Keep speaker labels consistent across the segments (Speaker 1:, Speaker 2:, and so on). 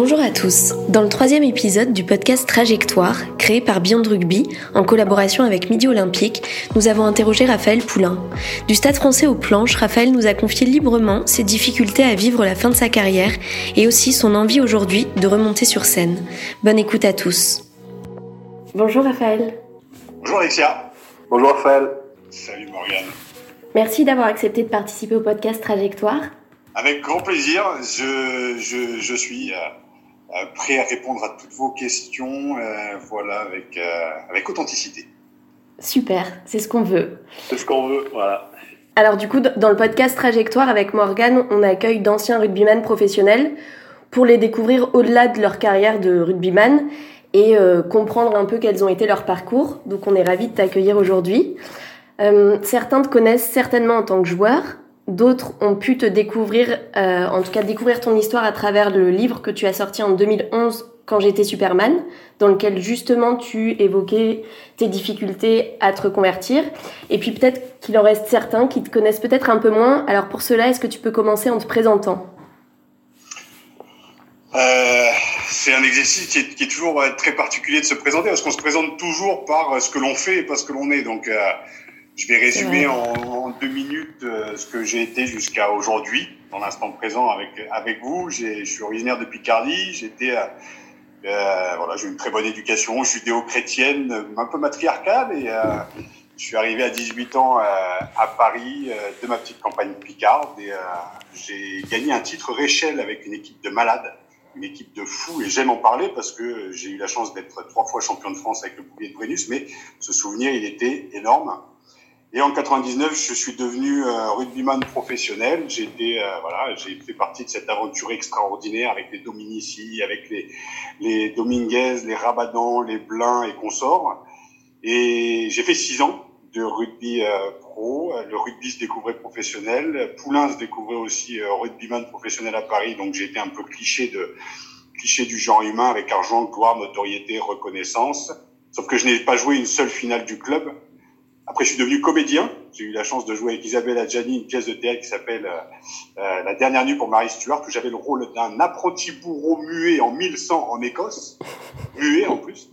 Speaker 1: Bonjour à tous. Dans le troisième épisode du podcast Trajectoire, créé par Beyond Rugby, en collaboration avec Midi Olympique, nous avons interrogé Raphaël Poulain. Du stade français aux planches, Raphaël nous a confié librement ses difficultés à vivre la fin de sa carrière et aussi son envie aujourd'hui de remonter sur scène. Bonne écoute à tous. Bonjour Raphaël.
Speaker 2: Bonjour Alexia.
Speaker 3: Bonjour Raphaël.
Speaker 2: Salut Morgane.
Speaker 1: Merci d'avoir accepté de participer au podcast Trajectoire.
Speaker 2: Avec grand plaisir, je, je, je suis euh, euh, prêt à répondre à toutes vos questions, euh, voilà, avec, avec authenticité.
Speaker 1: Super, c'est ce qu'on veut.
Speaker 3: C'est ce qu'on veut, voilà.
Speaker 1: Alors du coup, dans le podcast Trajectoire avec Morgane, on accueille d'anciens rugbyman professionnels pour les découvrir au-delà de leur carrière de rugbyman et comprendre un peu quels ont été leurs parcours. Donc on est ravis de t'accueillir aujourd'hui. certains te connaissent certainement en tant que joueur, D'autres ont pu te découvrir, euh, en tout cas découvrir ton histoire à travers le livre que tu as sorti en 2011 quand j'étais Superman, dans lequel justement tu évoquais tes difficultés à te reconvertir. Et puis peut-être qu'il en reste certains qui te connaissent peut-être un peu moins. Alors pour cela, est-ce que tu peux commencer en te présentant?
Speaker 2: Euh, c'est un exercice qui est, toujours euh, très particulier de se présenter parce qu'on se présente toujours par ce que l'on fait et pas ce que l'on est. Donc, je vais résumer en, en, deux minutes euh, ce que j'ai été jusqu'à aujourd'hui, dans l'instant présent avec avec vous. Je suis originaire de Picardie. J'étais euh, euh, voilà, j'ai une très bonne éducation judéo-chrétienne, un peu matriarcale, et euh, je suis arrivé à 18 ans euh, à Paris de ma petite campagne Picarde, et j'ai gagné un titre Réchelle avec une équipe de malades une équipe de fous et j'aime en parler parce que j'ai eu la chance d'être trois fois champion de France avec le boulier de Brennus, mais ce souvenir, il était énorme. Et en 99, je suis devenu euh, rugbyman professionnel. J'ai été, euh, voilà, j'ai fait partie de cette aventure extraordinaire avec les Dominici, avec les, les Dominguez, les Rabadan, les Blins et consorts. Et j'ai fait six ans de rugby euh, pro. Le rugby se découvrait professionnel. Poulain se découvrait aussi rugbyman professionnel à Paris. Donc j'ai été un peu cliché de cliché du genre humain avec argent, gloire, notoriété, reconnaissance. Sauf que je n'ai pas joué une seule finale du club. Après, je suis devenu comédien. J'ai eu la chance de jouer avec Isabelle Adjani une pièce de théâtre qui s'appelle euh, euh, La dernière nuit pour Marie Stuart, où j'avais le rôle d'un apprenti bourreau muet en 1100 en Écosse. Muet en plus.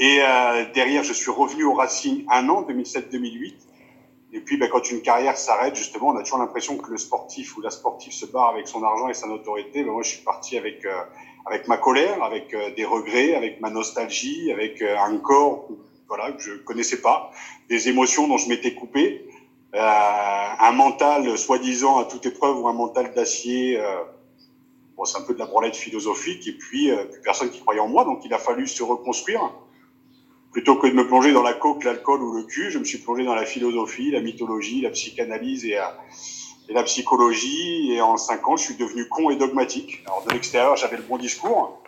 Speaker 2: Et euh, derrière, je suis revenu au Racing un an, 2007-2008. Et puis, ben, quand une carrière s'arrête, justement, on a toujours l'impression que le sportif ou la sportive se barre avec son argent et sa notoriété. Ben, moi, je suis parti avec euh, avec ma colère, avec euh, des regrets, avec ma nostalgie, avec euh, un corps voilà, que je connaissais pas, des émotions dont je m'étais coupé, euh, un mental soi-disant à toute épreuve ou un mental d'acier. Euh, bon, c'est un peu de la branlette philosophique et puis euh, personne qui croyait en moi, donc il a fallu se reconstruire. Plutôt que de me plonger dans la coke, l'alcool ou le cul, je me suis plongé dans la philosophie, la mythologie, la psychanalyse et, et la psychologie. Et en cinq ans, je suis devenu con et dogmatique. Alors de l'extérieur, j'avais le bon discours.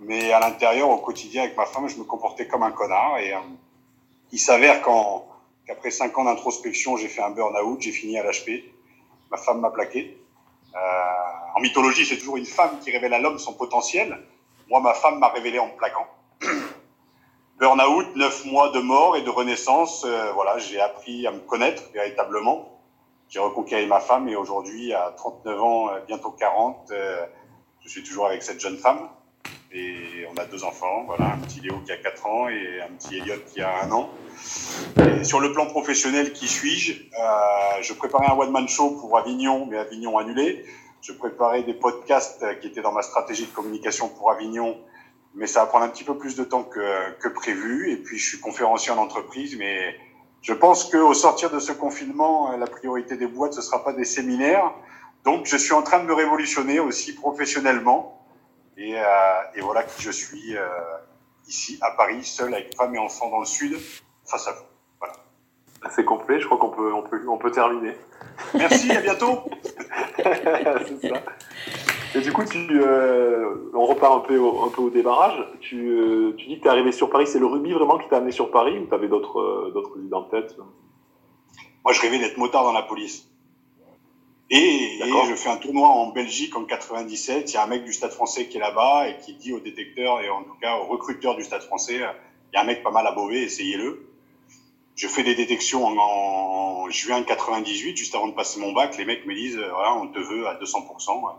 Speaker 2: Mais à l'intérieur, au quotidien, avec ma femme, je me comportais comme un connard. Et euh, il s'avère qu'après cinq ans d'introspection, j'ai fait un burn-out, j'ai fini à l'HP. Ma femme m'a plaqué. Euh, en mythologie, c'est toujours une femme qui révèle à l'homme son potentiel. Moi, ma femme m'a révélé en me plaquant. burn-out, neuf mois de mort et de renaissance. Euh, voilà, j'ai appris à me connaître véritablement. J'ai reconquéré ma femme et aujourd'hui, à 39 ans, euh, bientôt 40, euh, je suis toujours avec cette jeune femme. Et on a deux enfants, voilà, un petit Léo qui a 4 ans et un petit Elliot qui a un an. Et sur le plan professionnel, qui suis-je? Euh, Je préparais un one-man show pour Avignon, mais Avignon annulé. Je préparais des podcasts qui étaient dans ma stratégie de communication pour Avignon, mais ça va prendre un petit peu plus de temps que, que prévu. Et puis, je suis conférencier en entreprise, mais je pense qu'au sortir de ce confinement, la priorité des boîtes, ce sera pas des séminaires. Donc, je suis en train de me révolutionner aussi professionnellement. Et, euh, et, voilà qui je suis euh, ici à Paris, seul avec femme et enfants dans le sud, face à vous. Voilà.
Speaker 3: C'est complet, je crois qu'on peut, on peut, on peut terminer.
Speaker 2: Merci, à bientôt.
Speaker 3: C'est ça. Et du coup, tu, euh, on repart un peu au, un peu au démarrage. Tu, euh, tu dis que tu es arrivé sur Paris. C'est le rugby vraiment qui t'a amené sur Paris ou tu avais d'autres euh, d'autres idées en tête?
Speaker 2: Moi, je rêvais d'être motard dans la police. Et, je fais un tournoi en Belgique en 97. Il y a un mec du Stade français qui est là-bas et qui dit au détecteur et en tout cas au recruteur du Stade français, il y a un mec pas mal à Beauvais, essayez-le. Je fais des détections en, juin 98, juste avant de passer mon bac. Les mecs me disent, voilà, on te veut à 200%.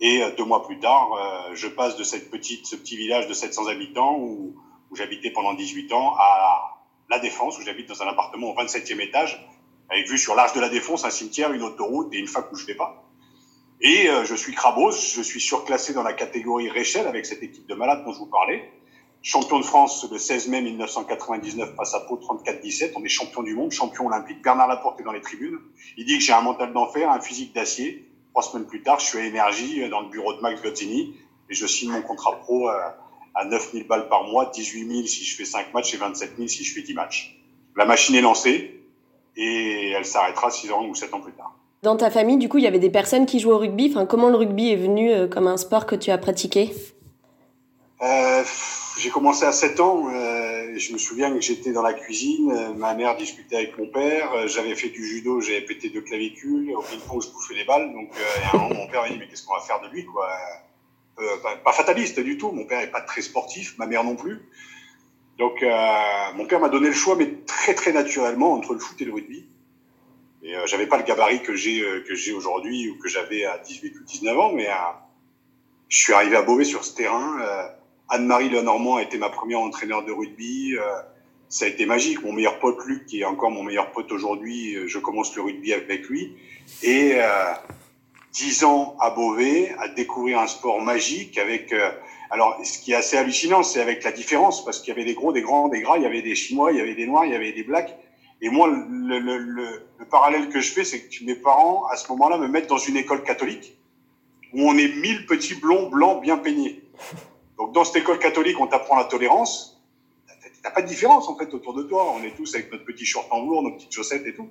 Speaker 2: Et deux mois plus tard, je passe de cette petite, ce petit village de 700 habitants où j'habitais pendant 18 ans à La Défense, où j'habite dans un appartement au 27e étage, avec vue sur l'Arche de la Défense, un cimetière, une autoroute et une fac où je pas. Et je suis Crabos, je suis surclassé dans la catégorie Réchelle avec cette équipe de malades dont je vous parlais champion de France le 16 mai 1999 face à Pau 34-17. On est champion du monde, champion olympique. Bernard Laporte est dans les tribunes. Il dit que j'ai un mental d'enfer, un physique d'acier. Trois semaines plus tard, je suis à Énergie euh, dans le bureau de Max Gozzini et je signe mon contrat pro euh, à 9000 balles par mois, 18 000 si je fais 5 matchs et 27 000 si je fais 10 matchs. La machine est lancée et elle s'arrêtera 6 ans ou 7 ans plus tard.
Speaker 1: Dans ta famille, du coup, il y avait des personnes qui jouaient au rugby. Enfin, comment le rugby est venu euh, comme un sport que tu as pratiqué?
Speaker 2: Euh, j'ai commencé à 7 ans. Euh, je me souviens que j'étais dans la cuisine. Ma mère discutait avec mon père. J'avais fait du judo, j'avais pété deux clavicules. Au ping-pong, je bouffais des balles. Donc, euh, un moment, mon père m'a dit Mais qu'est-ce qu'on va faire de lui quoi? Pas, pas, fataliste du tout. Mon père n'est pas très sportif, ma mère non plus. Donc, mon père m'a donné le choix, mais très, très naturellement, entre le foot et le rugby. Et j'avais pas le gabarit que j'ai que j'ai aujourd'hui ou que j'avais à 18 ou 19 ans, mais je suis arrivé à Beauvais sur ce terrain Anne-Marie Lenormand a été ma première entraîneur de rugby. Euh, ça a été magique. Mon meilleur pote Luc, qui est encore mon meilleur pote aujourd'hui, euh, je commence le rugby avec lui. Et euh, dix ans à Beauvais, à découvrir un sport magique avec. Alors, ce qui est assez hallucinant, c'est avec la différence, parce qu'il y avait des gros, des grands, des gras, il y avait des Chinois, il y avait des Noirs, il y avait des Blacks. Et moi, le, le, le, le parallèle que je fais, c'est que mes parents, à ce moment-là, me mettent dans une école catholique où on est mille petits blonds blancs bien peignés. Donc dans cette école catholique, on t'apprend la tolérance. T'as pas de différence en fait autour de toi. On est tous avec notre petit short en velours, nos petites chaussettes et tout.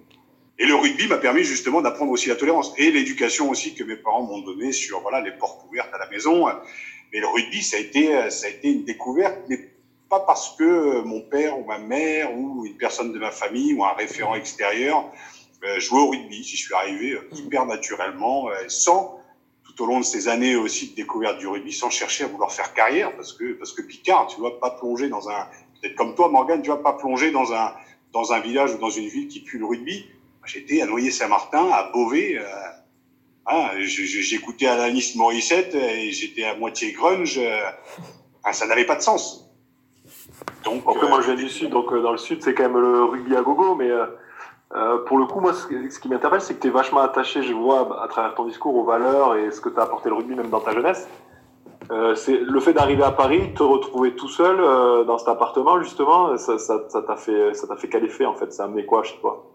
Speaker 2: Et le rugby m'a permis justement d'apprendre aussi la tolérance et l'éducation aussi que mes parents m'ont donné sur voilà les portes ouvertes à la maison. Mais le rugby, ça a été ça a été une découverte, mais pas parce que mon père ou ma mère ou une personne de ma famille ou un référent extérieur euh, jouait au rugby. J'y suis arrivé euh, hyper naturellement, euh, sans tout au long de ces années aussi de découverte du rugby sans chercher à vouloir faire carrière parce que parce que Picard, tu vois, pas plonger dans un peut-être comme toi Morgan, tu vas pas plonger dans un dans un village ou dans une ville qui pue le rugby. J'étais à Noyer-Saint-Martin, à Beauvais. Euh, hein, J'écoutais Alanis Morissette et j'étais à moitié grunge. Euh, ça n'avait pas de sens.
Speaker 3: Donc, Après, moi, je viens du sud, donc euh, dans le sud, c'est quand même le rugby à gogo, mais euh, euh, pour le coup, moi, ce, qui m'interpelle, c'est que tu es vachement attaché, je vois, à travers ton discours, aux valeurs et ce que tu as apporté le rugby, même dans ta jeunesse. Euh, c'est le fait d'arriver à Paris, te retrouver tout seul euh, dans cet appartement, justement, ça, ça, ça t'a fait, ça t'a fait quel effet en fait Ça a amené quoi chez toi?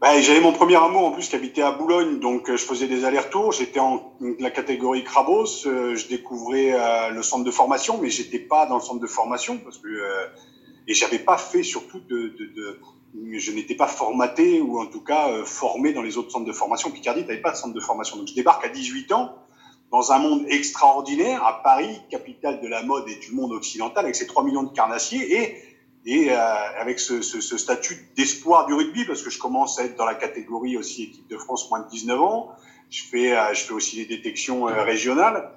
Speaker 2: Ben, J'avais mon premier amour en plus qui habitait à Boulogne, donc je faisais des allers-retours. J'étais en la catégorie Crabos, je découvrais le centre de formation, mais j'étais pas dans le centre de formation parce que et j'avais pas fait surtout de, de, de je n'étais pas formaté ou en tout cas euh, formé dans les autres centres de formation. Picardie n'avait pas de centre de formation. Donc je débarque à 18 ans dans un monde extraordinaire à Paris, capitale de la mode et du monde occidental, avec ses 3 millions de carnassiers et, et euh, avec ce, statut d'espoir du rugby, parce que je commence à être dans la catégorie aussi équipe de France moins de 19 ans. Je fais, euh, je fais aussi des détections euh, régionales.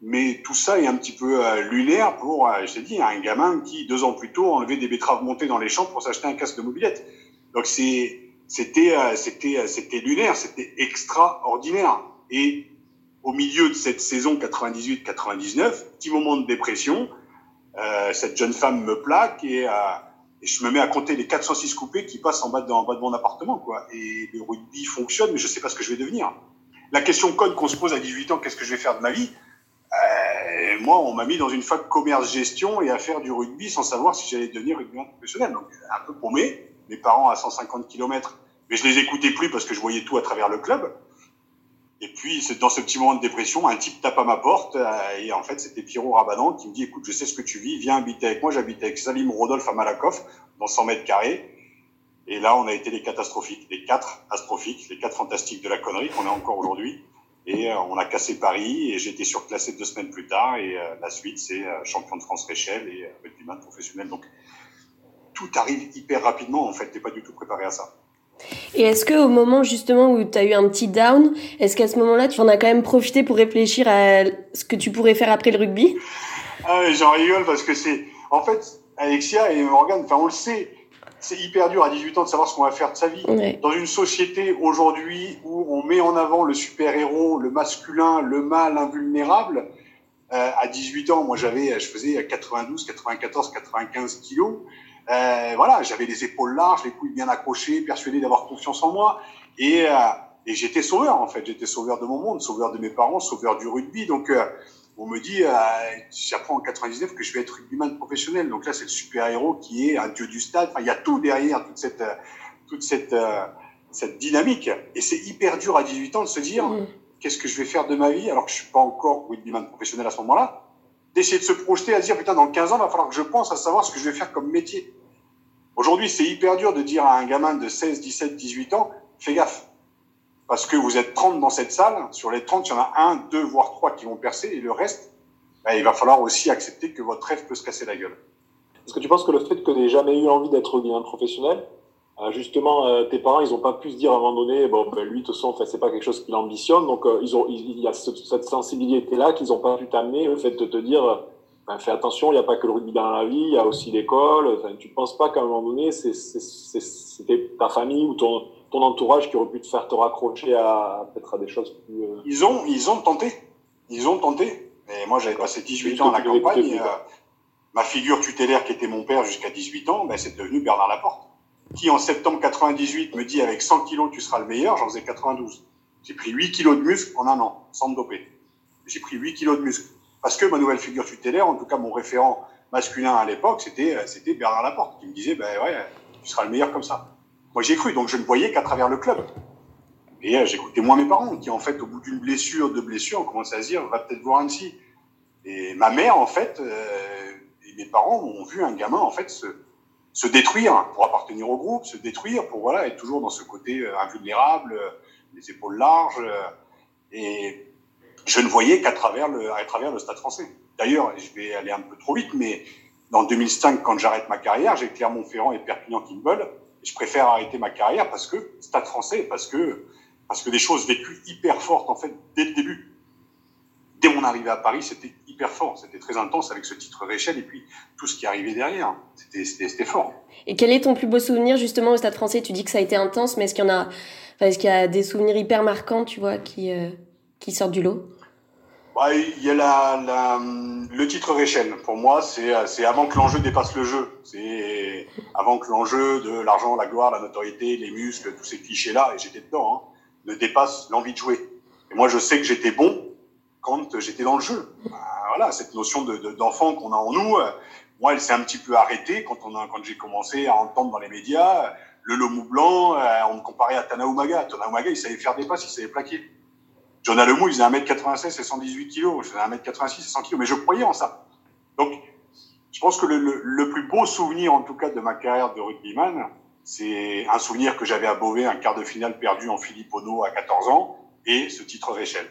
Speaker 2: Mais tout ça est un petit peu lunaire pour, je t'ai dit, un gamin qui, deux ans plus tôt, enlevait des betteraves montées dans les champs pour s'acheter un casque de mobilette. Donc c'était, c'était, c'était lunaire, c'était extraordinaire. Et au milieu de cette saison 98-99, petit moment de dépression, euh, cette jeune femme me plaque et, et, je me mets à compter les 406 coupés qui passent en bas de, mon appartement, quoi. Et le rugby fonctionne, mais je sais pas ce que je vais devenir. La question conne qu'on se pose à 18 ans, qu'est-ce que je vais faire de ma vie? Euh, moi, on m'a mis dans une fac commerce-gestion et à faire du rugby sans savoir si j'allais devenir rugbyman professionnel. Donc, un peu paumé. Mes parents à 150 km, mais je les écoutais plus parce que je voyais tout à travers le club. Et puis, dans ce petit moment de dépression, un type tape à ma porte, euh, et en fait, c'était Pierrot Rabadan qui me dit, écoute, je sais ce que tu vis, viens habiter avec moi. J'habite avec Salim Rodolphe à Malakoff, dans 100 mètres carrés. Et là, on a été les catastrophiques, les quatre astrophiques, les quatre fantastiques de la connerie qu'on est encore aujourd'hui. Et euh, on a cassé Paris et j'ai été surclassé deux semaines plus tard. Et euh, la suite, c'est champion de France Réchelle et rugbyman professionnel. Donc tout arrive hyper rapidement. En fait, t'es pas du tout préparé à ça.
Speaker 1: Et est-ce que au moment justement où tu as eu un petit down, est-ce qu'à ce, moment-là, tu en as quand même profité pour réfléchir à ce que tu pourrais faire après le rugby?
Speaker 2: Ah, j'en rigole parce que c'est. En fait, Alexia et Morgan, enfin, on le sait, c'est hyper dur à 18 ans de savoir ce qu'on va faire de sa vie. Dans une société aujourd'hui où on met en avant le super-héros, le masculin, le mâle invulnérable, euh, à 18 ans, moi j'avais, je faisais 92, 94, 95 kilos. Euh, voilà, j'avais les épaules larges, les couilles bien accrochées, persuadé d'avoir confiance en moi. Et, euh, et j'étais sauveur en fait, j'étais sauveur de mon monde, sauveur de mes parents, sauveur du rugby. Donc euh, on me dit, euh, j'apprends en 99 que je vais être rugbyman professionnel. Donc là, c'est le super-héros qui est un dieu du stade. Enfin, il y a tout derrière, toute cette, euh, toute cette, euh, cette dynamique. Et c'est hyper dur à 18 ans de se dire, mm. qu'est-ce que je vais faire de ma vie alors que je suis pas encore rugbyman professionnel à ce moment-là. D'essayer de se projeter à dire, putain, dans 15 ans, il va falloir que je pense à savoir ce que je vais faire comme métier. Aujourd'hui, c'est hyper dur de dire à un gamin de 16, 17, 18 ans, fais gaffe parce que vous êtes 30 dans cette salle, sur les 30, il y en a un, deux, voire trois qui vont percer, et le reste, bah, il va falloir aussi accepter que votre rêve peut se casser la gueule.
Speaker 3: Est-ce que tu penses que le fait que n'aies jamais eu envie d'être bien professionnel, euh, justement, euh, tes parents, ils n'ont pas pu se dire à un moment donné, bon, ben, lui, de toute façon, c'est pas quelque chose qu'il ambitionne, donc euh, ils ont, il y a cette sensibilité-là qu'ils n'ont pas pu t'amener, le fait de te dire, ben, fais attention, il n'y a pas que le rugby dans la vie, il y a aussi l'école. Enfin, tu ne penses pas qu'à un moment donné, c'était ta famille ou ton, ton entourage qui aurait pu te faire te raccrocher à peut-être à des choses plus. Euh,
Speaker 2: ils ont, ils ont tenté, ils ont tenté. Mais moi, j'avais passé 18 ans à la campagne. Ma figure tutélaire, qui était mon père jusqu'à 18 ans, ben, c'est devenu Bernard Laporte. Qui en septembre 98 me dit avec 100 kilos tu seras le meilleur, j'en faisais 92. J'ai pris 8 kilos de muscle en un an, sans me doper. J'ai pris 8 kilos de muscle. Parce que ma nouvelle figure tutélaire, en tout cas mon référent masculin à l'époque, c'était, euh, c'était Bernard Laporte, qui me disait, ben ouais, tu seras le meilleur comme ça. Moi, j'ai cru, donc je ne voyais qu'à travers le club. Et euh, j'écoutais moins mes parents, qui en fait, au bout d'une blessure, de blessure, ont commencé à se dire, va peut-être voir psy. Et ma mère, en fait, euh, et mes parents ont vu un gamin, en fait, se, se détruire pour appartenir au groupe, se détruire pour voilà être toujours dans ce côté euh, invulnérable, euh, les épaules larges. Euh, et je ne voyais qu'à travers le, à travers le Stade Français. D'ailleurs, je vais aller un peu trop vite, mais en 2005, quand j'arrête ma carrière, j'ai Clermont-Ferrand et Perpignan qui me veulent je préfère arrêter ma carrière parce que Stade français, parce que, parce que des choses vécues hyper fortes, en fait, dès le début. Dès mon arrivée à Paris, c'était hyper fort. C'était très intense avec ce titre Réchelle et puis tout ce qui arrivait derrière. C'était fort.
Speaker 1: Et quel est ton plus beau souvenir, justement, au Stade français? Tu dis que ça a été intense, mais est-ce qu'il y en a, est-ce qu'il y a des souvenirs hyper marquants, tu vois, qui, euh, qui sortent du lot?
Speaker 2: Bah, il y a la, la, le titre Réchelle. Pour moi, c'est avant que l'enjeu dépasse le jeu. C'est avant que l'enjeu de l'argent, la gloire, la notoriété, les muscles, tous ces clichés-là, et j'étais dedans, hein, ne dépasse l'envie de jouer. Et moi, je sais que j'étais bon quand j'étais dans le jeu. Bah, voilà, cette notion d'enfant de, qu'on a en nous, euh, moi, elle s'est un petit peu arrêtée quand, quand j'ai commencé à entendre dans les médias le Lomou blanc, euh, on me comparait à Tanaumaga. Tanaumaga, il savait faire des passes, il savait plaquer. Jonah Lemou, il faisait 1m96 et 118 kg. Je faisais 1m86 et 100 kg, mais je croyais en ça. Donc, je pense que le, plus beau souvenir, en tout cas, de ma carrière de rugbyman, c'est un souvenir que j'avais à Beauvais, un quart de finale perdu en Philippe Ono à 14 ans, et ce titre Réchelle.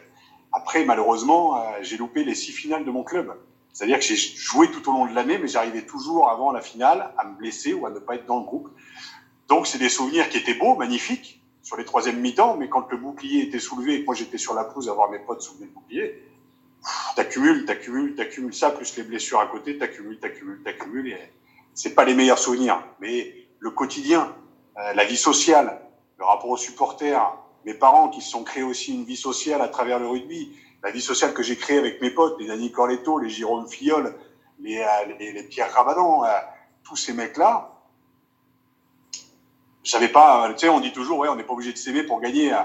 Speaker 2: Après, malheureusement, euh, j'ai loupé les six finales de mon club. C'est-à-dire que j'ai joué tout au long de l'année, mais j'arrivais toujours avant la finale à me blesser ou à ne pas être dans le groupe. Donc, c'est des souvenirs qui étaient beaux, magnifiques, sur les troisièmes mi-temps, mais quand le bouclier était soulevé et que moi j'étais sur la pelouse à voir mes potes soulever le bouclier, t'accumules, t'accumules, t'accumules ça, plus les blessures à côté, t'accumules, t'accumules, t'accumules, et c'est pas les meilleurs souvenirs. Mais le quotidien, euh, la vie sociale, le rapport aux supporters, mes parents qui se sont créés aussi une vie sociale à travers le rugby, la vie sociale que j'ai créée avec mes potes, les Dani Corletto, les Jérôme Fillol, les, euh, les, Pierre Rabadan, euh, tous ces mecs-là, je savais pas, tu sais, on dit toujours, ouais, on n'est pas obligé de s'aimer pour gagner. Euh.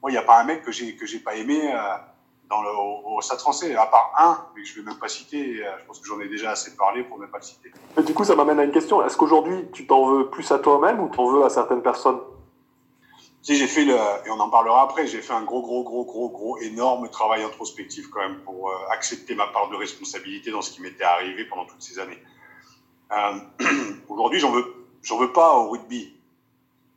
Speaker 2: Moi, il n'y a pas un mec que j'ai que j'ai pas aimé euh, dans le, au, Stade Français, à part un, mais je vais même pas citer. Euh, je pense que j'en ai déjà assez parlé pour ne pas le citer.
Speaker 3: Mais du coup, ça m'amène à une question. Est-ce qu'aujourd'hui, tu t'en veux plus à toi-même ou t'en veux à certaines personnes?
Speaker 2: Tu j'ai fait le, et on en parlera après. J'ai fait un gros, gros, gros, gros, gros, énorme travail introspectif quand même pour euh, accepter ma part de responsabilité dans ce qui m'était arrivé pendant toutes ces années. Euh, Aujourd'hui, j'en veux, j'en veux pas au rugby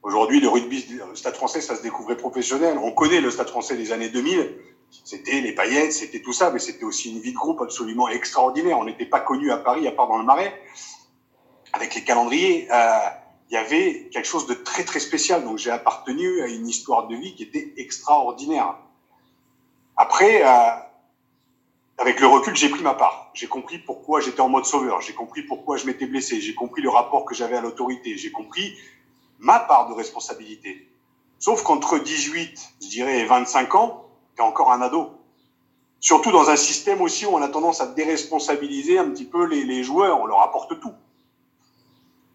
Speaker 2: Aujourd'hui, le rugby, le stade français, ça se découvrait professionnel. On connaît le stade français des années 2000. C'était les paillettes, c'était tout ça, mais c'était aussi une vie de groupe absolument extraordinaire. On n'était pas connu à Paris, à part dans le Marais. Avec les calendriers, euh, il y avait quelque chose de très très spécial. Donc j'ai appartenu à une histoire de vie qui était extraordinaire. Après, euh, avec le recul, j'ai pris ma part. J'ai compris pourquoi j'étais en mode sauveur. J'ai compris pourquoi je m'étais blessé. J'ai compris le rapport que j'avais à l'autorité. J'ai compris ma part de responsabilité. Sauf qu'entre 18, je dirais, et 25 ans, t'es encore un ado. Surtout dans un système aussi où on a tendance à déresponsabiliser un petit peu les, les joueurs. On leur apporte tout.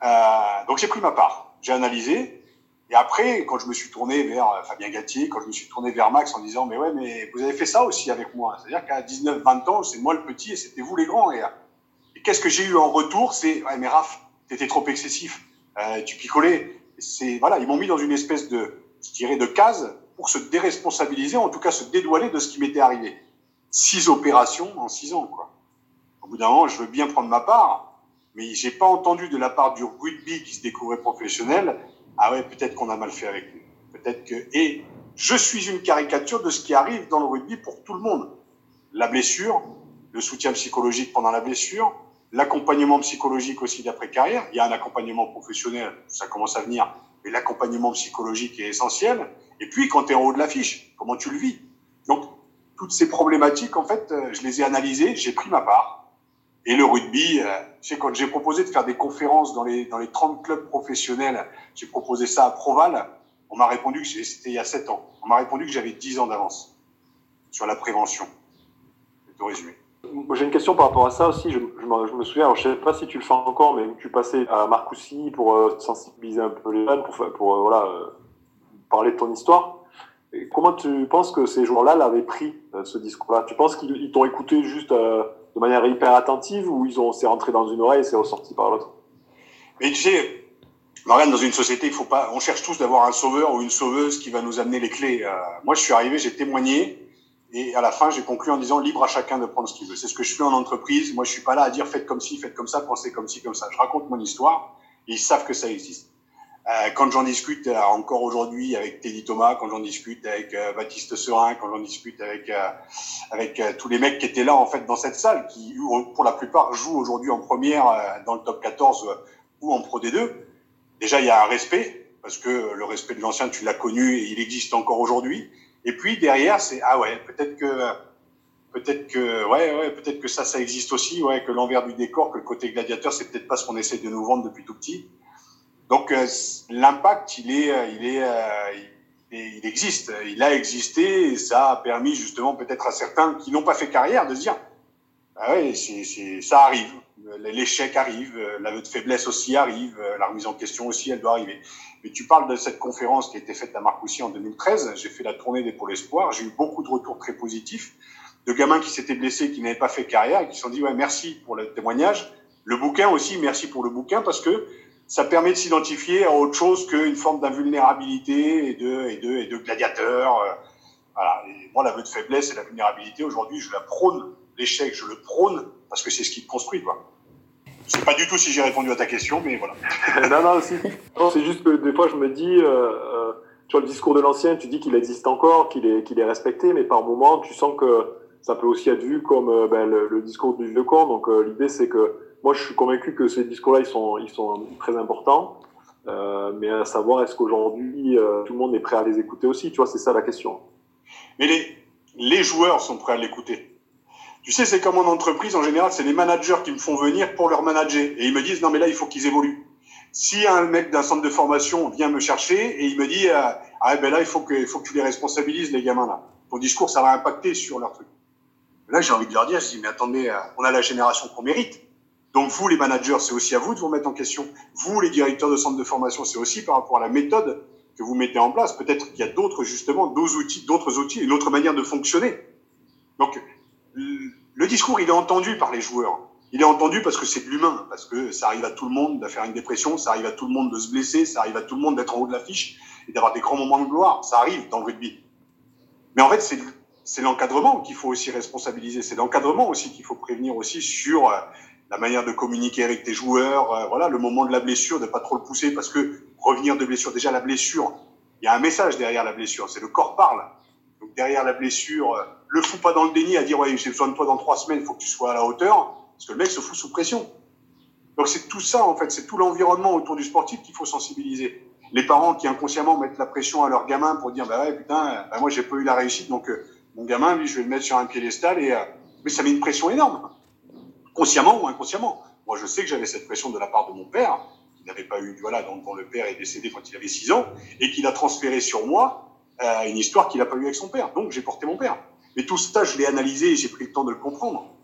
Speaker 2: Euh, donc j'ai pris ma part. J'ai analysé. Et après, quand je me suis tourné vers euh, Fabien Gatier, quand je me suis tourné vers Max en disant, mais ouais, mais vous avez fait ça aussi avec moi. C'est-à-dire qu'à 19, 20 ans, c'est moi le petit et c'était vous les grands. Et, et qu'est-ce que j'ai eu en retour? C'est, ouais, mais Raph, t'étais trop excessif. Euh, tu picolais. Voilà, ils m'ont mis dans une espèce de, je dirais, de case pour se déresponsabiliser, en tout cas se dédouaner de ce qui m'était arrivé. Six opérations en six ans, quoi. Au bout d'un moment, je veux bien prendre ma part, mais j'ai pas entendu de la part du rugby qui se découvrait professionnel ah ouais, peut-être qu'on a mal fait avec lui. Peut-être que. Et je suis une caricature de ce qui arrive dans le rugby pour tout le monde. La blessure, le soutien psychologique pendant la blessure, l'accompagnement psychologique aussi d'après carrière. Il y a un accompagnement professionnel, ça commence à venir, mais l'accompagnement psychologique est essentiel. Et puis, quand tu es en haut de l'affiche, comment tu le vis? Donc, toutes ces problématiques, en fait, euh, je les ai analysées, j'ai pris ma part. Et le rugby, euh, sais, quand j'ai proposé de faire des conférences dans les, dans les 30 clubs professionnels, j'ai proposé ça à Proval, on m'a répondu que c'était il y a 7 ans. On m'a répondu que j'avais 10 ans d'avance sur la prévention. C'est au résumé.
Speaker 3: J'ai une question par rapport à ça aussi. Je, me souviens, je sais pas si tu le fais encore, mais tu passais à Marcoussis pour euh, sensibiliser un peu les jeunes, pour, euh, voilà, parler de ton histoire. Comment tu penses que ces joueurs-là l'avaient pris, ce discours-là? Tu penses qu'ils t'ont écouté juste de manière hyper attentive ou ils ont c'est rentré dans une oreille et c'est ressorti par l'autre?
Speaker 2: Mais tu sais, Marianne, dans une société, il faut pas, on cherche tous d'avoir un sauveur ou une sauveuse qui va nous amener les clés. Euh, moi, je suis arrivé, j'ai témoigné et à la fin, j'ai conclu en disant libre à chacun de prendre ce qu'il veut. C'est ce que je fais en entreprise. Moi, je suis pas là à dire faites comme ci, faites comme ça, pensez comme ci, comme ça. Je raconte mon histoire et ils savent que ça existe. Euh, quand j'en discute euh, encore aujourd'hui avec Teddy Thomas, quand j'en discute avec euh, Baptiste Serin, quand j'en discute avec avec tous les mecs qui étaient là en fait dans cette salle, qui pour la plupart jouent aujourd'hui en première dans le top 14 ou en Pro D2, déjà il y a un respect parce que le respect de l'ancien tu l'as connu et il existe encore aujourd'hui. Et puis derrière c'est ah ouais peut-être que peut-être que ouais ouais peut-être que ça ça existe aussi ouais que l'envers du décor que le côté gladiateur c'est peut-être pas ce qu'on essaie de nous vendre depuis tout petit donc euh, l'impact, il est, euh, il est, euh, il, existe, il a existé et ça a permis justement peut-être à certains qui n'ont pas fait carrière de se dire, ah ouais, c'est, ça arrive, l'échec arrive, l'aveu de faiblesse aussi arrive, la remise en question aussi, elle doit arriver. Mais tu parles de cette conférence qui a été faite à Marcoussis en 2013. J'ai fait la tournée des pôles espoirs. J'ai eu beaucoup de retours très positifs de gamins qui s'étaient blessés, qui n'avaient pas fait carrière et qui se sont dit ouais merci pour le témoignage. Le bouquin aussi, merci pour le bouquin parce que ça permet de s'identifier à autre chose qu'une forme d'invulnérabilité et de, et, de, et de gladiateur. Euh, voilà. Et moi, l'aveu de faiblesse et la vulnérabilité, aujourd'hui, je la prône. L'échec, je le prône parce que c'est ce qui te construit, quoi. Je sais pas du tout si j'ai répondu à ta question, mais voilà.
Speaker 3: non, non, aussi. C'est juste que des fois, je me dis, euh, euh, vois, le discours de l'ancien, tu dis qu'il existe encore, qu'il est, qu'il est respecté, mais par moment, tu sens que ça peut aussi être vu comme euh, ben, le, le, discours du vieux camp. Donc, l'idée, c'est que moi, je suis convaincu que ces discours-là, ils sont, ils sont très importants. Euh, mais à savoir, est-ce qu'aujourd'hui, euh, tout le monde est prêt à les écouter aussi? Tu vois, c'est ça la question.
Speaker 2: Mais les, les joueurs sont prêts à l'écouter. Tu sais, c'est comme en entreprise, en général, c'est les managers qui me font venir pour leur manager. Et ils me disent, non, mais là, il faut qu'ils évoluent. Si un mec d'un centre de formation vient me chercher et il me dit, euh, ah ben là, il faut que, il faut que tu les responsabilises, les gamins là. Ton discours, ça va impacter sur leur truc. Là, j'ai envie de leur dire, je dis, mais attendez, on a la génération qu'on mérite. Donc vous, les managers, c'est aussi à vous de vous mettre en question. Vous, les directeurs de centres de formation, c'est aussi par rapport à la méthode que vous mettez en place. Peut-être qu'il y a d'autres, justement, d'autres outils, d'autres outils, une autre manière de fonctionner. Donc, le discours, il est entendu par les joueurs. Il est entendu parce que c'est de l'humain, parce que ça arrive à tout le monde de faire une dépression, ça arrive à tout le monde de se blesser, ça arrive à tout le monde d'être en haut de l'affiche et d'avoir des grands moments de gloire. Ça arrive dans le rugby. Mais en fait, c'est l'encadrement qu'il faut aussi responsabiliser. C'est l'encadrement aussi qu'il faut prévenir aussi sur euh, la manière de communiquer avec tes joueurs, euh, voilà, le moment de la blessure, de pas trop le pousser parce que revenir de blessure, déjà la blessure, il y a un message derrière la blessure, c'est le corps parle. Donc derrière la blessure, euh, le fous pas dans le déni à dire ouais j'ai besoin de toi dans trois semaines, il faut que tu sois à la hauteur, parce que le mec se fout sous pression. Donc c'est tout ça en fait, c'est tout l'environnement autour du sportif qu'il faut sensibiliser. Les parents qui inconsciemment mettent la pression à leur gamin pour dire bah ouais putain, bah moi j'ai pas eu la réussite donc euh, mon gamin lui je vais le mettre sur un piédestal et Mais ça met une pression énorme, consciemment ou inconsciemment. Moi, je sais que j'avais cette pression de la part de mon père, qui n'avait pas eu, voilà, dont, le père est décédé quand il avait 6 ans, et qu'il a transféré sur moi euh, une histoire qu'il n'a pas eue avec son père. Donc, j'ai porté mon père. Mais tout ça, je l'ai analysé et j'ai pris le temps de le comprendre.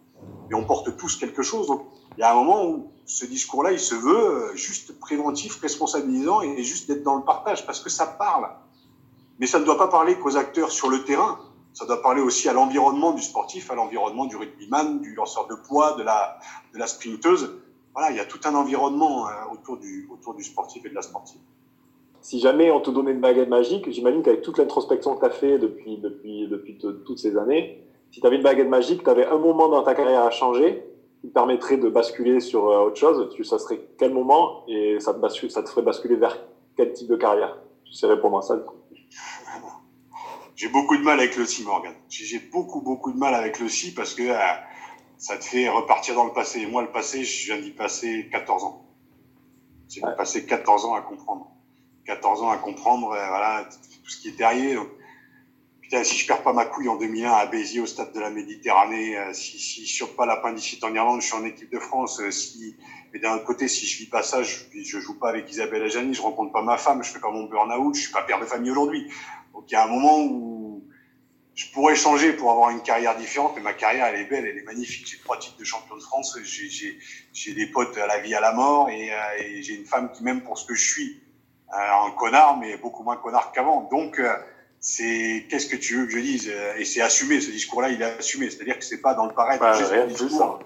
Speaker 2: Et on porte tous quelque chose. Donc, il y a un moment où ce discours-là, il se veut euh, juste préventif, responsabilisant et juste d'être dans le partage parce que ça parle. Mais ça ne doit pas parler qu'aux acteurs sur le terrain. Ça doit parler aussi à l'environnement du sportif, à l'environnement du rugbyman, du lanceur de poids, de la, de la sprinteuse. Voilà, il y a tout un environnement hein, autour, du, autour du sportif et de la sportive.
Speaker 3: Si jamais on te donnait une baguette magique, j'imagine qu'avec toute l'introspection que tu as fait depuis, depuis, depuis toutes ces années, si tu avais une baguette magique, tu avais un moment dans ta carrière à changer, qui permettrait de basculer sur euh, autre chose, tu, ça serait quel moment et ça te, bascule, ça te ferait basculer vers quel type de carrière? Tu sais répondre à ça
Speaker 2: J'ai beaucoup de mal avec le si, Morgan. J'ai beaucoup, beaucoup de mal avec le si parce que euh, ça te fait repartir dans le passé. Et moi, le passé, je viens d'y passer 14 ans. J'ai passé 14 ans à comprendre. 14 ans à comprendre, euh, voilà, tout ce qui est derrière putain, si je perds pas ma couille en 2001 à Béziers au stade de la Méditerranée, euh, si, si je chope pas l'appendicite en Irlande, je suis en équipe de France. Euh, si, mais d'un autre côté, si je vis pas ça, je, je joue pas avec Isabelle Ajani, je rencontre pas ma femme, je fais pas mon burn-out, je suis pas père de famille aujourd'hui. Donc il y a un moment où je pourrais changer pour avoir une carrière différente, mais ma carrière, elle est belle, elle est magnifique. J'ai trois titres de champion de France, j'ai des potes à la vie, à la mort, et, euh, et j'ai une femme qui m'aime pour ce que je suis. un connard, mais beaucoup moins connard qu'avant. Donc, c'est qu'est-ce que tu veux que je dise? Et c'est assumé, ce discours-là, il est assumé. C'est-à-dire que c'est pas dans le paraître.
Speaker 3: Bah, rien discours.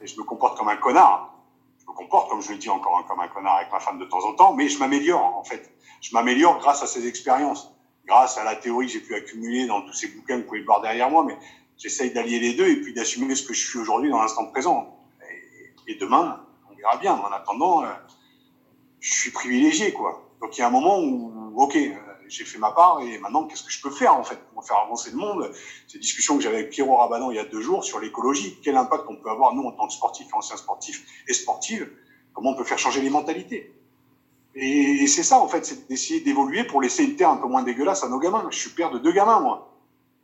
Speaker 2: Et je me comporte comme un connard. Je me comporte, comme je le dis encore, comme un connard avec ma femme de temps en temps, mais je m'améliore, en fait. Je m'améliore grâce à ces expériences, grâce à la théorie que j'ai pu accumuler dans tous ces bouquins que vous pouvez voir derrière moi, mais j'essaye d'allier les deux et puis d'assumer ce que je suis aujourd'hui dans l'instant présent. Et, demain, on verra bien. En attendant, euh, je suis privilégié, quoi. Donc il y a un moment où, ok, j'ai fait ma part et maintenant qu'est-ce que je peux faire en fait pour faire avancer le monde? Ces discussions que j'avais avec Pierrot Rabadan il y a deux jours sur l'écologie, quel impact on peut avoir nous en tant que sportifs anciens sportifs et sportives, comment on peut faire changer les mentalités? Et, c'est ça en fait, c'est d'essayer d'évoluer pour laisser une terre un peu moins dégueulasse à nos gamins. Je suis père de deux gamins moi.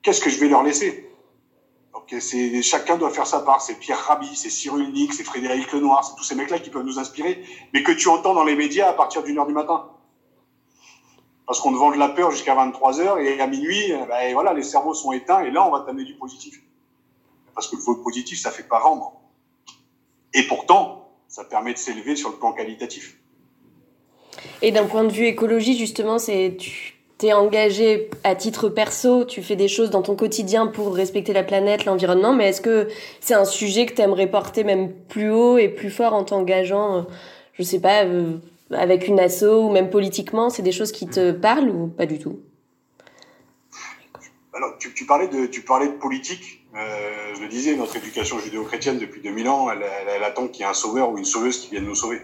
Speaker 2: Qu'est-ce que je vais leur laisser? Donc c'est chacun doit faire sa part. C'est Pierre Rabhi, c'est Cyril Nick, c'est Frédéric Lenoir, c'est tous ces mecs-là qui peuvent nous inspirer, mais que tu entends dans les médias à partir d'une heure du matin parce qu'on te vend de la peur jusqu'à 23 heures et à minuit, eh ben, voilà, les cerveaux sont éteints et là, on va t'amener du positif. Parce que le positif, ça fait pas vendre. Et pourtant, ça permet de s'élever sur le plan qualitatif.
Speaker 1: Et d'un point de vue écologie, justement, c'est tu t'es engagé à titre perso, tu fais des choses dans ton quotidien pour respecter la planète, l'environnement, mais est-ce que c'est un sujet que tu aimerais porter même plus haut et plus fort en t'engageant, euh, je sais pas, euh, avec une asso ou même politiquement C'est des choses qui te parlent ou pas du tout?
Speaker 2: Alors, tu, tu, parlais de, tu parlais de politique. Euh, je le disais, notre éducation judéo-chrétienne depuis 2000 ans, elle, elle, attend qu'il y ait un sauveur ou une sauveuse qui vienne nous sauver.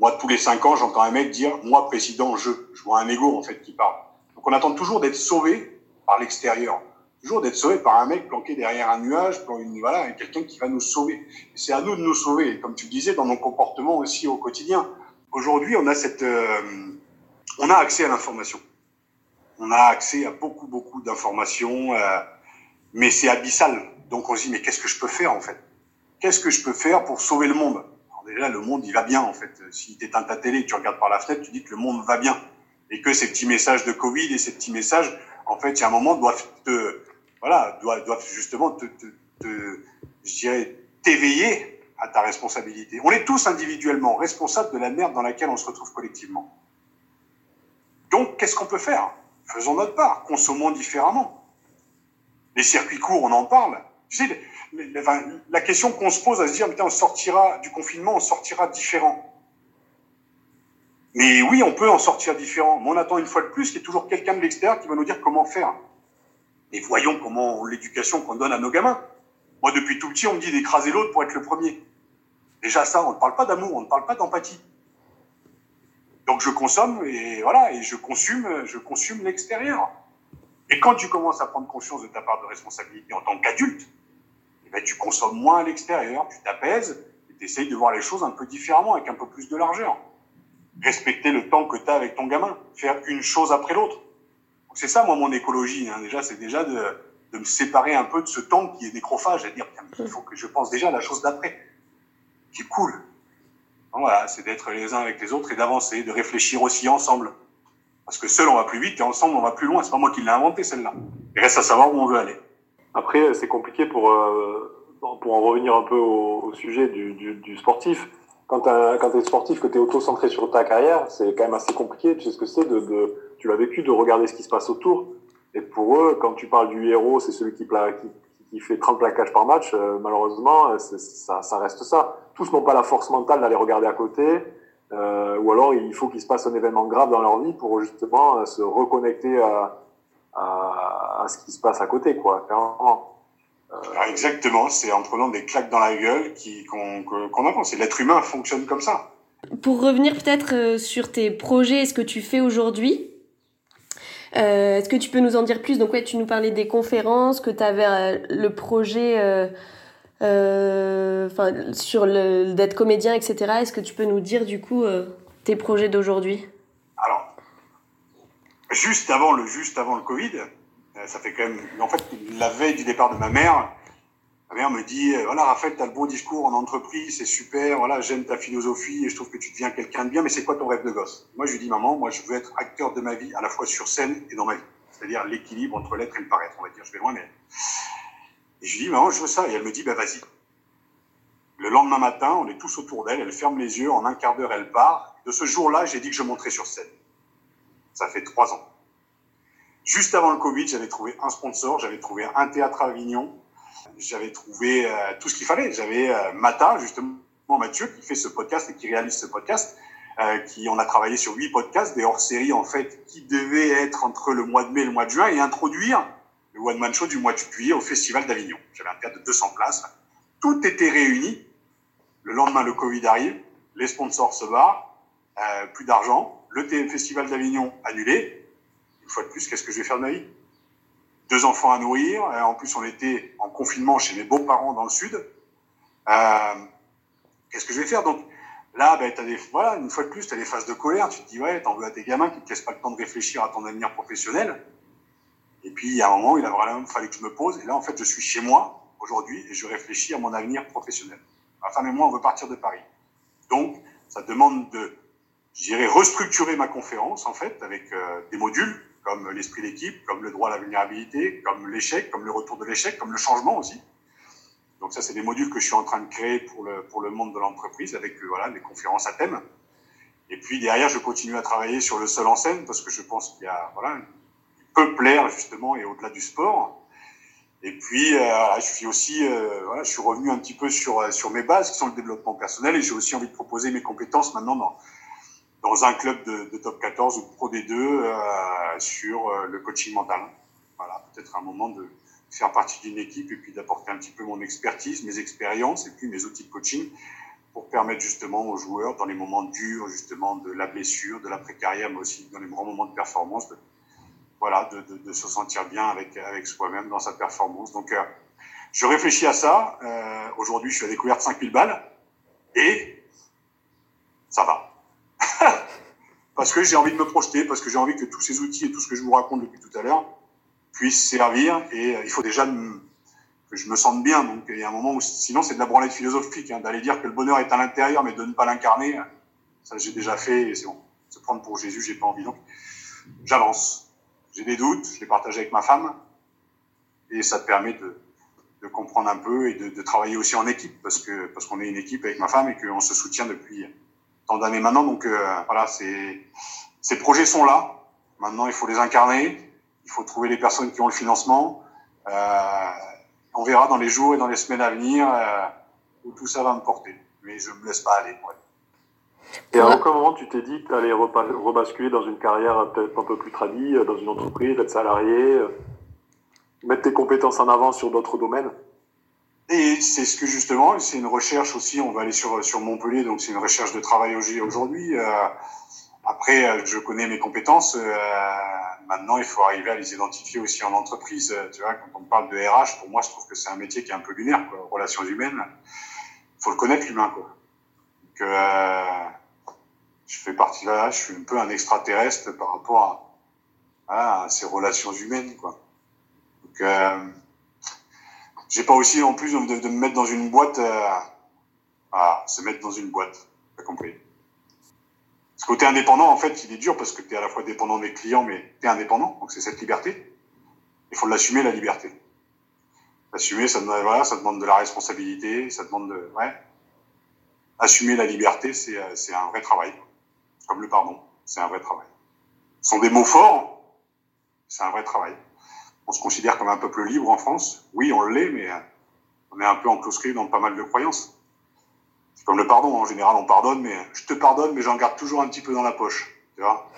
Speaker 2: Moi, tous les cinq ans, j'entends un mec dire, moi, président, je. Je vois un ego, en fait, qui parle. Donc, on attend toujours d'être sauvé par l'extérieur. Toujours d'être sauvé par un mec planqué derrière un nuage, pour une, voilà, quelqu'un qui va nous sauver. C'est à nous de nous sauver. Comme tu le disais, dans nos comportements aussi au quotidien. Aujourd'hui, on a cette, euh, on a accès à l'information. On a accès à beaucoup, beaucoup d'informations, euh, mais c'est abyssal. Donc on se dit, mais qu'est-ce que je peux faire en fait? Qu'est-ce que je peux faire pour sauver le monde? Déjà, le monde, il va bien en fait. Si tu éteins ta télé, tu regardes par la fenêtre, tu dis que le monde va bien. Et que ces petits messages de Covid et ces petits messages, en fait, il y a un moment, doivent te, voilà, doivent, doivent justement te, te, te je dirais, t'éveiller à ta responsabilité. On est tous individuellement responsables de la merde dans laquelle on se retrouve collectivement. Donc, qu'est-ce qu'on peut faire? Faisons notre part, consommons différemment. Les circuits courts, on en parle. Tu sais, la question qu'on se pose à se dire, putain, on sortira du confinement, on sortira différent. Mais oui, on peut en sortir différent. Mais on attend une fois de plus qu'il y ait toujours quelqu'un de l'extérieur qui va nous dire comment faire. Et voyons comment l'éducation qu'on donne à nos gamins. Moi, depuis tout petit, on me dit d'écraser l'autre pour être le premier. Déjà ça, on ne parle pas d'amour, on ne parle pas d'empathie. Donc je consomme et voilà, et je consume, je consume l'extérieur. Et quand tu commences à prendre conscience de ta part de responsabilité en tant qu'adulte, eh ben, tu consommes moins à l'extérieur, tu t'apaises et tu essayes de voir les choses un peu différemment, avec un peu plus de largeur. Respecter le temps que tu as avec ton gamin, faire une chose après l'autre. C'est ça, moi, mon écologie. Hein. Déjà, c'est déjà de de me séparer un peu de ce temps qui est nécrophage, à dire il faut que je pense déjà à la chose d'après, qui est cool. voilà, c'est d'être les uns avec les autres et d'avancer, de réfléchir aussi ensemble. Parce que seul on va plus vite et ensemble on va plus loin. C'est pas moi qui l'ai inventé celle-là. Il reste à savoir où on veut aller.
Speaker 3: Après, c'est compliqué pour euh, pour en revenir un peu au, sujet du, du, sportif. Quand tu es sportif, que tu es auto-centré sur ta carrière, c'est quand même assez compliqué. Tu sais ce que c'est de, de, tu l'as vécu de regarder ce qui se passe autour et pour eux, quand tu parles du héros, c'est celui qui, qui, qui, fait 30 plaquages par match, euh, malheureusement, euh, ça, ça, reste ça. Tous n'ont pas la force mentale d'aller regarder à côté, ou alors il faut qu'il se passe un événement grave dans leur vie pour justement se reconnecter à, à, ce qui se passe à côté, quoi, clairement.
Speaker 2: Euh, exactement, c'est en prenant des claques dans la gueule qu'on qu'on apprend. C'est l'être humain fonctionne comme ça.
Speaker 1: Pour revenir peut-être sur tes projets et ce que tu fais aujourd'hui, euh, Est-ce que tu peux nous en dire plus? Donc ouais, tu nous parlais des conférences, que tu avais euh, le projet euh, euh sur d'être comédien, etc. Est-ce que tu peux nous dire du coup euh, tes projets d'aujourd'hui?
Speaker 2: Alors, juste avant le juste avant le Covid, ça fait quand même. En fait, la veille du départ de ma mère, Ma mère me dit, euh, voilà, Raphaël, tu as le bon discours en entreprise, c'est super, voilà, j'aime ta philosophie et je trouve que tu deviens quelqu'un de bien, mais c'est quoi ton rêve de gosse? Moi, je lui dis, maman, moi, je veux être acteur de ma vie, à la fois sur scène et dans ma vie. C'est-à-dire l'équilibre entre l'être et le paraître, on va dire. Je vais loin, mais... Et je lui dis, maman, je veux ça. Et elle me dit, bah, vas-y. Le lendemain matin, on est tous autour d'elle, elle ferme les yeux, en un quart d'heure, elle part. De ce jour-là, j'ai dit que je monterais sur scène. Ça fait trois ans. Juste avant le Covid, j'avais trouvé un sponsor, j'avais trouvé un théâtre à Avignon, j'avais trouvé euh, tout ce qu'il fallait. J'avais euh, Mata, justement, Mathieu, qui fait ce podcast et qui réalise ce podcast. Euh, qui on a travaillé sur huit podcasts, des hors-séries en fait, qui devaient être entre le mois de mai et le mois de juin et introduire le One Man Show du mois de juillet au Festival d'Avignon. J'avais un théâtre de 200 places. Tout était réuni. Le lendemain, le Covid arrive, les sponsors se barrent, euh, plus d'argent, le Festival d'Avignon annulé. Une fois de plus, qu'est-ce que je vais faire de ma vie? Deux enfants à nourrir. Euh, en plus, on était en confinement chez mes beaux-parents dans le sud. Euh, Qu'est-ce que je vais faire? Donc là, ben, des, voilà, une fois de plus, tu as des phases de colère. Tu te dis, ouais, t'en veux à tes gamins qui te laissent pas le temps de réfléchir à ton avenir professionnel. Et puis, il y a un moment, il a vraiment fallu que je me pose. Et là, en fait, je suis chez moi aujourd'hui et je réfléchis à mon avenir professionnel. Ma femme et moi, on veut partir de Paris. Donc, ça demande de, j'irai restructurer ma conférence, en fait, avec euh, des modules comme l'esprit d'équipe, comme le droit à la vulnérabilité, comme l'échec, comme le retour de l'échec, comme le changement aussi. Donc ça, c'est des modules que je suis en train de créer pour le, pour le monde de l'entreprise avec euh, voilà, des conférences à thème. Et puis derrière, je continue à travailler sur le seul en scène parce que je pense qu'il y a, voilà, il peut plaire justement et au-delà du sport. Et puis, euh, je suis aussi, euh, voilà, je suis revenu un petit peu sur, sur mes bases qui sont le développement personnel et j'ai aussi envie de proposer mes compétences maintenant dans, dans un club de, de, top 14 ou pro D2 euh, sur euh, le coaching mental. Voilà, peut-être un moment de faire partie d'une équipe et puis d'apporter un petit peu mon expertise, mes expériences et puis mes outils de coaching pour permettre justement aux joueurs dans les moments durs justement de la blessure, de la précarité, mais aussi dans les grands moments de performance, de, voilà, de, de, de se sentir bien avec avec soi-même dans sa performance. Donc euh, je réfléchis à ça. Euh, Aujourd'hui, je suis à découverte 5000 balles et ça va parce que j'ai envie de me projeter, parce que j'ai envie que tous ces outils et tout ce que je vous raconte depuis tout à l'heure puissent servir. Et euh, il faut déjà que je me sente bien. Donc il y a un moment où, sinon, c'est de la branlette philosophique, hein, d'aller dire que le bonheur est à l'intérieur, mais de ne pas l'incarner. Ça, j'ai déjà fait. Et c'est bon. Se prendre pour Jésus, j'ai pas envie. Donc, j'avance. J'ai des doutes, je les partage avec ma femme, et ça te permet de, comprendre un peu et de, de, travailler aussi en équipe, parce que parce qu'on est une équipe avec ma femme et qu'on se soutient depuis tant d'années maintenant. Donc euh, voilà, c'est ces projets sont là. Maintenant, il faut les incarner. Il faut trouver les personnes qui ont le financement. Euh, on verra dans les jours et dans les semaines à venir euh, où tout ça va me porter. Mais je me laisse pas aller. Ouais.
Speaker 3: Et à aucun moment tu t'es dit que tu allais rebasculer dans une carrière peut-être un peu plus tradie, dans une entreprise, être salarié, mettre tes compétences en avant sur d'autres domaines?
Speaker 2: Et c'est ce que justement, c'est une recherche aussi, on va aller sur, sur Montpellier, donc c'est une recherche de travail aujourd'hui. Euh, après, euh, je connais mes compétences. Euh, maintenant, il faut arriver à les identifier aussi en entreprise. Tu vois, quand on parle de RH, pour moi, je trouve que c'est un métier qui est un peu lunaire, quoi. Relations humaines. faut le connaître, l'humain, quoi. Donc, euh, je fais partie là, je suis un peu un extraterrestre par rapport à, à ces relations humaines, quoi. Donc, euh, j'ai pas aussi en plus de, me mettre dans une boîte. Euh, à se mettre dans une boîte. T'as compris Ce côté indépendant, en fait, il est dur parce que tu es à la fois dépendant des clients, mais tu es indépendant. Donc, c'est cette liberté. Il faut l'assumer, la liberté. Assumer, ça demande, voilà, ça demande de la responsabilité, ça demande de, ouais. Assumer la liberté, c'est, euh, c'est un vrai travail. Comme le pardon, c'est un vrai travail. Ce sont des mots forts, c'est un vrai travail. On se considère comme un peuple libre en France. Oui, on l'est, mais euh, on est un peu enclosé dans pas mal de croyances. C'est comme le pardon, en général, on pardonne, mais je te pardonne, mais j'en garde toujours un petit peu dans la poche. Tu vois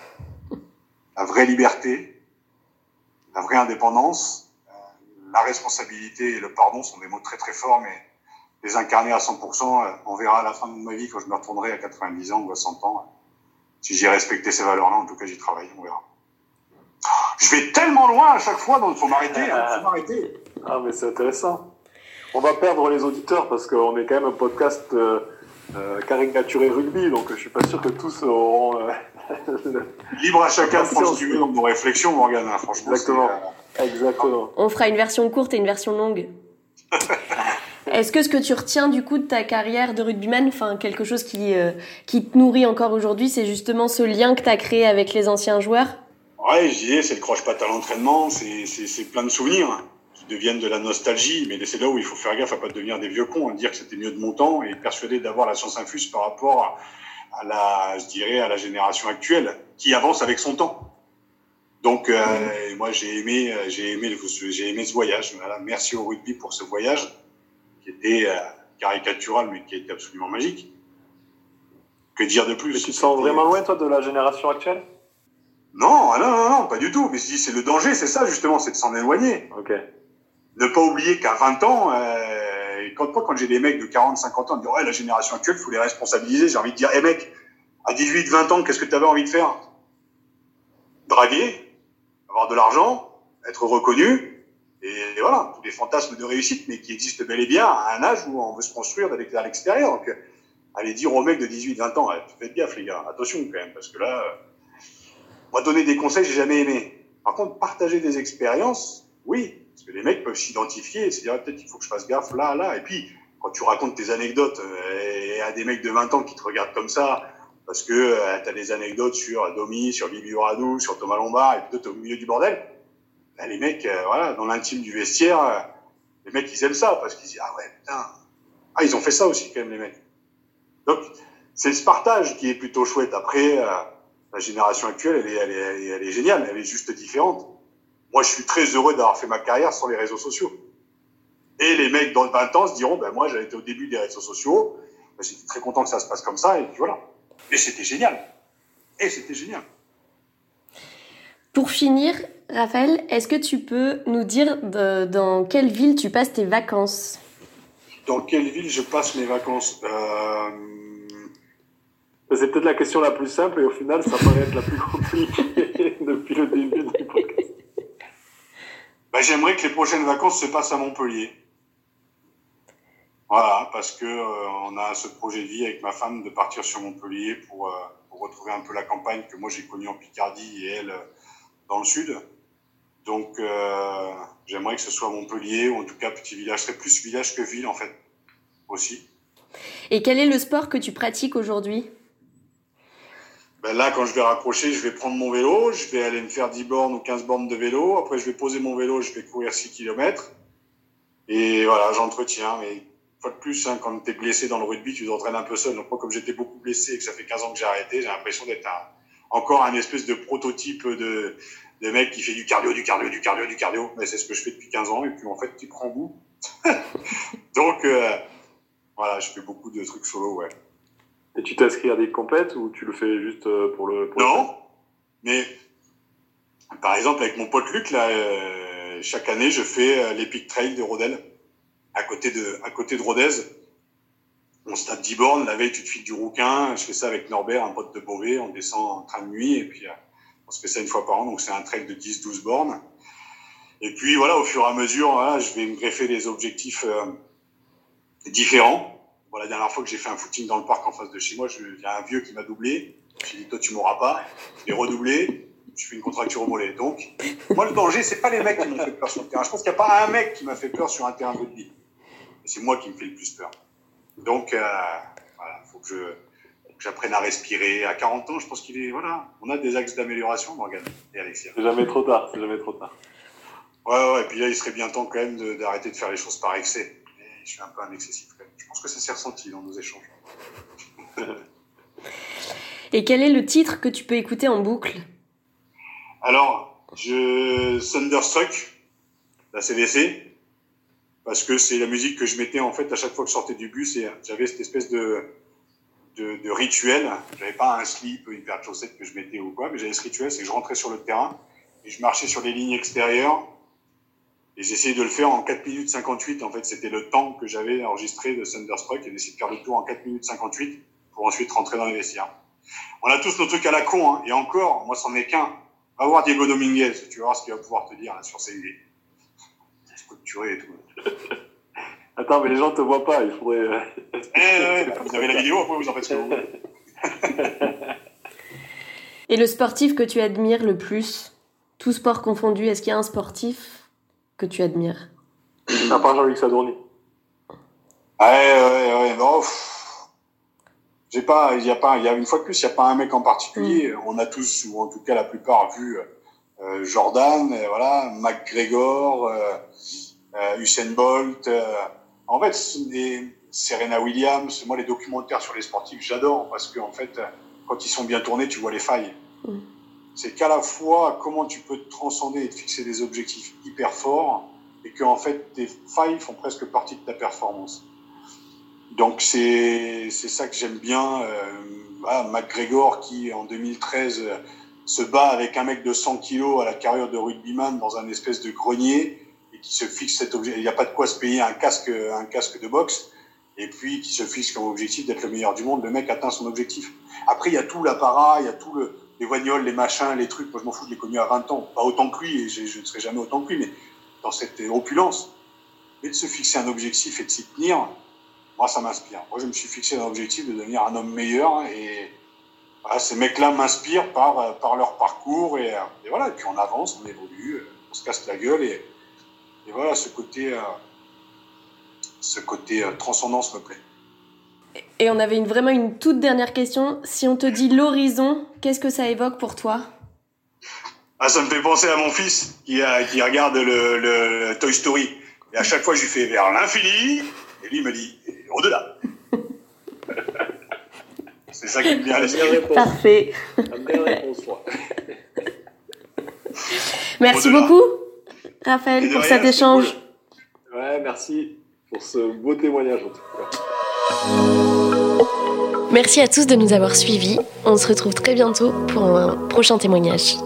Speaker 2: La vraie liberté, la vraie indépendance, la responsabilité et le pardon sont des mots très très forts, mais les incarner à 100%, euh, on verra à la fin de ma vie quand je me retournerai à 90 ans ou à 100 ans. Si j'ai respecté ces valeurs-là, en tout cas j'y travaille, on verra. Je vais tellement loin à chaque fois, donc il faut m'arrêter. Hein.
Speaker 3: Ah mais c'est intéressant. On va perdre les auditeurs parce qu'on est quand même un podcast euh, euh, caricaturé rugby, donc je suis pas sûr que tous auront. Euh,
Speaker 2: Libre à chacun de prendre ce dans nos réflexions, Morgane. Hein, franchement.
Speaker 3: Exactement. Exactement.
Speaker 1: On fera une version courte et une version longue. Est-ce que ce que tu retiens du coup de ta carrière de rugbyman, enfin quelque chose qui, euh, qui te nourrit encore aujourd'hui, c'est justement ce lien que tu as créé avec les anciens joueurs?
Speaker 2: Ouais, je disais, c'est le croche-patte à l'entraînement, c'est plein de souvenirs qui deviennent de la nostalgie, mais c'est là où il faut faire gaffe à pas devenir des vieux cons, à dire que c'était mieux de mon temps et persuadé d'avoir la science infuse par rapport à la, je dirais, à la génération actuelle qui avance avec son temps. Donc, euh, moi, j'ai aimé, euh, j'ai aimé, j'ai aimé ce voyage. Voilà. Merci au rugby pour ce voyage qui était euh, caricatural, mais qui était absolument magique. Que dire de plus?
Speaker 3: Tu te sens vraiment loin, toi, de la génération actuelle?
Speaker 2: Non, non, non, non, pas du tout. Mais je dis, c'est le danger, c'est ça justement, c'est de s'en éloigner.
Speaker 3: Ok.
Speaker 2: Ne pas oublier qu'à 20 ans, euh, quand, quand j'ai des mecs de 40, 50 ans, ils disent, ouais, la génération actuelle, il faut les responsabiliser. J'ai envie de dire, hé hey, mec, à 18, 20 ans, qu'est-ce que tu avais envie de faire? Draguer, avoir de l'argent, être reconnu, et voilà, tous les fantasmes de réussite, mais qui existent bel et bien à un âge où on veut se construire avec à l'extérieur. Donc, allez dire aux mecs de 18, 20 ans, faites gaffe les gars, attention quand même, parce que là, moi donner des conseils, j'ai jamais aimé. Par contre, partager des expériences, oui, parce que les mecs peuvent s'identifier et se dire peut-être qu'il faut que je fasse gaffe là, là. Et puis, quand tu racontes tes anecdotes et à des mecs de 20 ans qui te regardent comme ça, parce que euh, tu as des anecdotes sur Domi, sur Bibi Radou, sur Thomas Lombard, et peut-être au milieu du bordel, ben, les mecs, euh, voilà, dans l'intime du vestiaire, euh, les mecs, ils aiment ça, parce qu'ils disent, ah ouais, putain, ah, ils ont fait ça aussi, quand même, les mecs. Donc, c'est ce partage qui est plutôt chouette. Après, euh, la génération actuelle, elle est, elle, est, elle est géniale, elle est juste différente. Moi, je suis très heureux d'avoir fait ma carrière sur les réseaux sociaux. Et les mecs dans 20 ans se diront, ben moi, j'avais été au début des réseaux sociaux, ben, j'étais très content que ça se passe comme ça, et puis voilà. Et c'était génial. Et c'était génial.
Speaker 1: Pour finir, Raphaël, est-ce que tu peux nous dire de, dans quelle ville tu passes tes vacances?
Speaker 2: Dans quelle ville je passe mes vacances? Euh...
Speaker 3: C'est peut-être la question la plus simple et au final, ça paraît être la plus compliquée depuis le début du podcast.
Speaker 2: Ben, J'aimerais que les prochaines vacances se passent à Montpellier. Voilà, parce que euh, on a ce projet de vie avec ma femme de partir sur Montpellier pour, euh, pour retrouver un peu la campagne que moi j'ai connue en Picardie et elle euh, dans le sud. Donc euh, j'aimerais que ce soit Montpellier ou en tout cas petit village, serait plus village que ville en fait aussi.
Speaker 1: Et quel est le sport que tu pratiques aujourd'hui?
Speaker 2: Ben là, quand je vais raccrocher, je vais prendre mon vélo, je vais aller me faire 10 bornes ou 15 bornes de vélo. Après, je vais poser mon vélo, je vais courir 6 km. Et voilà, j'entretiens. Mais fois de plus, hein, quand tu es blessé dans le rugby, tu t'entraînes un peu seul. Donc moi, comme j'étais beaucoup blessé et que ça fait 15 ans que j'ai arrêté, j'ai l'impression d'être encore un espèce de prototype de, de mec qui fait du cardio, du cardio, du cardio, du cardio. Mais c'est ce que je fais depuis 15 ans. Et puis en fait, tu prends goût. Donc euh, voilà, je fais beaucoup de trucs solo, ouais.
Speaker 3: Et tu t'inscris à des compètes ou tu le fais juste euh, pour le... Pour
Speaker 2: non, mais par exemple avec mon pote Luc, là, euh, chaque année, je fais euh, l'Epic Trail de Rodel, à côté de, à côté de Rodez. On se tape 10 bornes, la veille tu te files du rouquin, je fais ça avec Norbert, un pote de Beauvais, on descend en train de nuit et puis on se fait ça une fois par an, donc c'est un trail de 10-12 bornes. Et puis voilà, au fur et à mesure, voilà, je vais me greffer des objectifs différents. Bon, la dernière fois que j'ai fait un footing dans le parc en face de chez moi, il y a un vieux qui m'a doublé. J'ai dit, toi, tu m'auras pas. J'ai redoublé. je fais une contracture au mollet. Donc, moi, le danger, c'est pas les mecs qui m'ont fait peur sur le terrain. Je pense qu'il n'y a pas un mec qui m'a fait peur sur un terrain de rugby. C'est moi qui me fais le plus peur. Donc, euh, voilà, faut que je, j'apprenne à respirer. À 40 ans, je pense qu'il est, voilà, on a des axes d'amélioration, Morgan et Alexia.
Speaker 3: C'est jamais trop tard, c'est jamais trop tard.
Speaker 2: Ouais, ouais, et puis là, il serait bien temps quand même d'arrêter de, faire les choses par excès. Je suis un peu un excessif quand même. Je pense que ça s'est ressenti dans nos échanges.
Speaker 1: et quel est le titre que tu peux écouter en boucle?
Speaker 2: Alors, je Thunderstruck, la CDC, parce que c'est la musique que je mettais en fait à chaque fois que je sortais du bus et j'avais cette espèce de, de, de rituel. J'avais pas un slip, une paire de chaussettes que je mettais ou quoi, mais j'avais ce rituel, c'est que je rentrais sur le terrain et je marchais sur les lignes extérieures et j'essayais de le faire en 4 minutes 58. En fait, c'était le temps que j'avais enregistré de Thunderstruck et d'essayer de faire le tour en 4 minutes 58 pour ensuite rentrer dans les vestiaires. On a tous nos trucs à la con, hein, et encore, moi, c'en est qu'un. Va voir Diego Dominguez, tu vas voir ce qu'il va pouvoir te dire là, sur ses idées. Structuré et tout.
Speaker 3: Attends, mais les gens te voient pas, il faudrait. Euh,
Speaker 2: eh, vous avez la vidéo, après vous en faites ce que vous voulez.
Speaker 1: et le sportif que tu admires le plus, tout sport confondu, est-ce qu'il y a un sportif? Que tu admires
Speaker 3: À part Jean-Luc Sadourny.
Speaker 2: Ouais, ouais, ouais, non. J'ai pas, il y a pas, il y a une fois de plus, il y a pas un mec en particulier. Mm. On a tous, ou en tout cas la plupart, vu euh, Jordan, euh, voilà, McGregor, euh, euh, Usain Bolt. Euh, en fait, Serena Williams. Moi, les documentaires sur les sportifs, j'adore parce qu'en en fait, quand ils sont bien tournés, tu vois les failles. Mm. C'est qu'à la fois comment tu peux te transcender et te fixer des objectifs hyper forts et que en fait tes failles font presque partie de ta performance. Donc c'est ça que j'aime bien. Euh, McGregor qui en 2013 se bat avec un mec de 100 kilos à la carrière de rugbyman dans un espèce de grenier et qui se fixe cet objectif. Il n'y a pas de quoi se payer un casque un casque de boxe et puis qui se fixe comme objectif d'être le meilleur du monde. Le mec atteint son objectif. Après il y a tout l'apparat, il y a tout le les guagnols, les machins, les trucs. Moi je m'en fous, je l'ai connu à 20 ans, pas autant que lui et je, ne serai jamais autant que lui, mais dans cette opulence. Mais de se fixer un objectif et de s'y tenir, moi, ça m'inspire. Moi, je me suis fixé un objectif de devenir un homme meilleur et ces mecs-là m'inspirent par, par leur parcours et, voilà. Et puis on avance, on évolue, on se casse la gueule et, voilà, ce côté, euh, ce côté euh, transcendance me plaît.
Speaker 1: Et on avait une, vraiment une toute dernière question. Si on te dit l'horizon, qu'est-ce que ça évoque pour toi?
Speaker 2: Ah, Ça me fait penser à mon fils qui, qui regarde le, le, Toy Story. Et à chaque fois, je lui fais vers l'infini. Et lui, il me dit au-delà. C'est ça qui me vient à l'esprit.
Speaker 1: Parfait. merci beaucoup, Raphaël, pour cet échange.
Speaker 3: Ouais, merci pour ce beau témoignage en tout cas.
Speaker 1: Merci à tous de nous avoir suivis. On se retrouve très bientôt pour un prochain témoignage.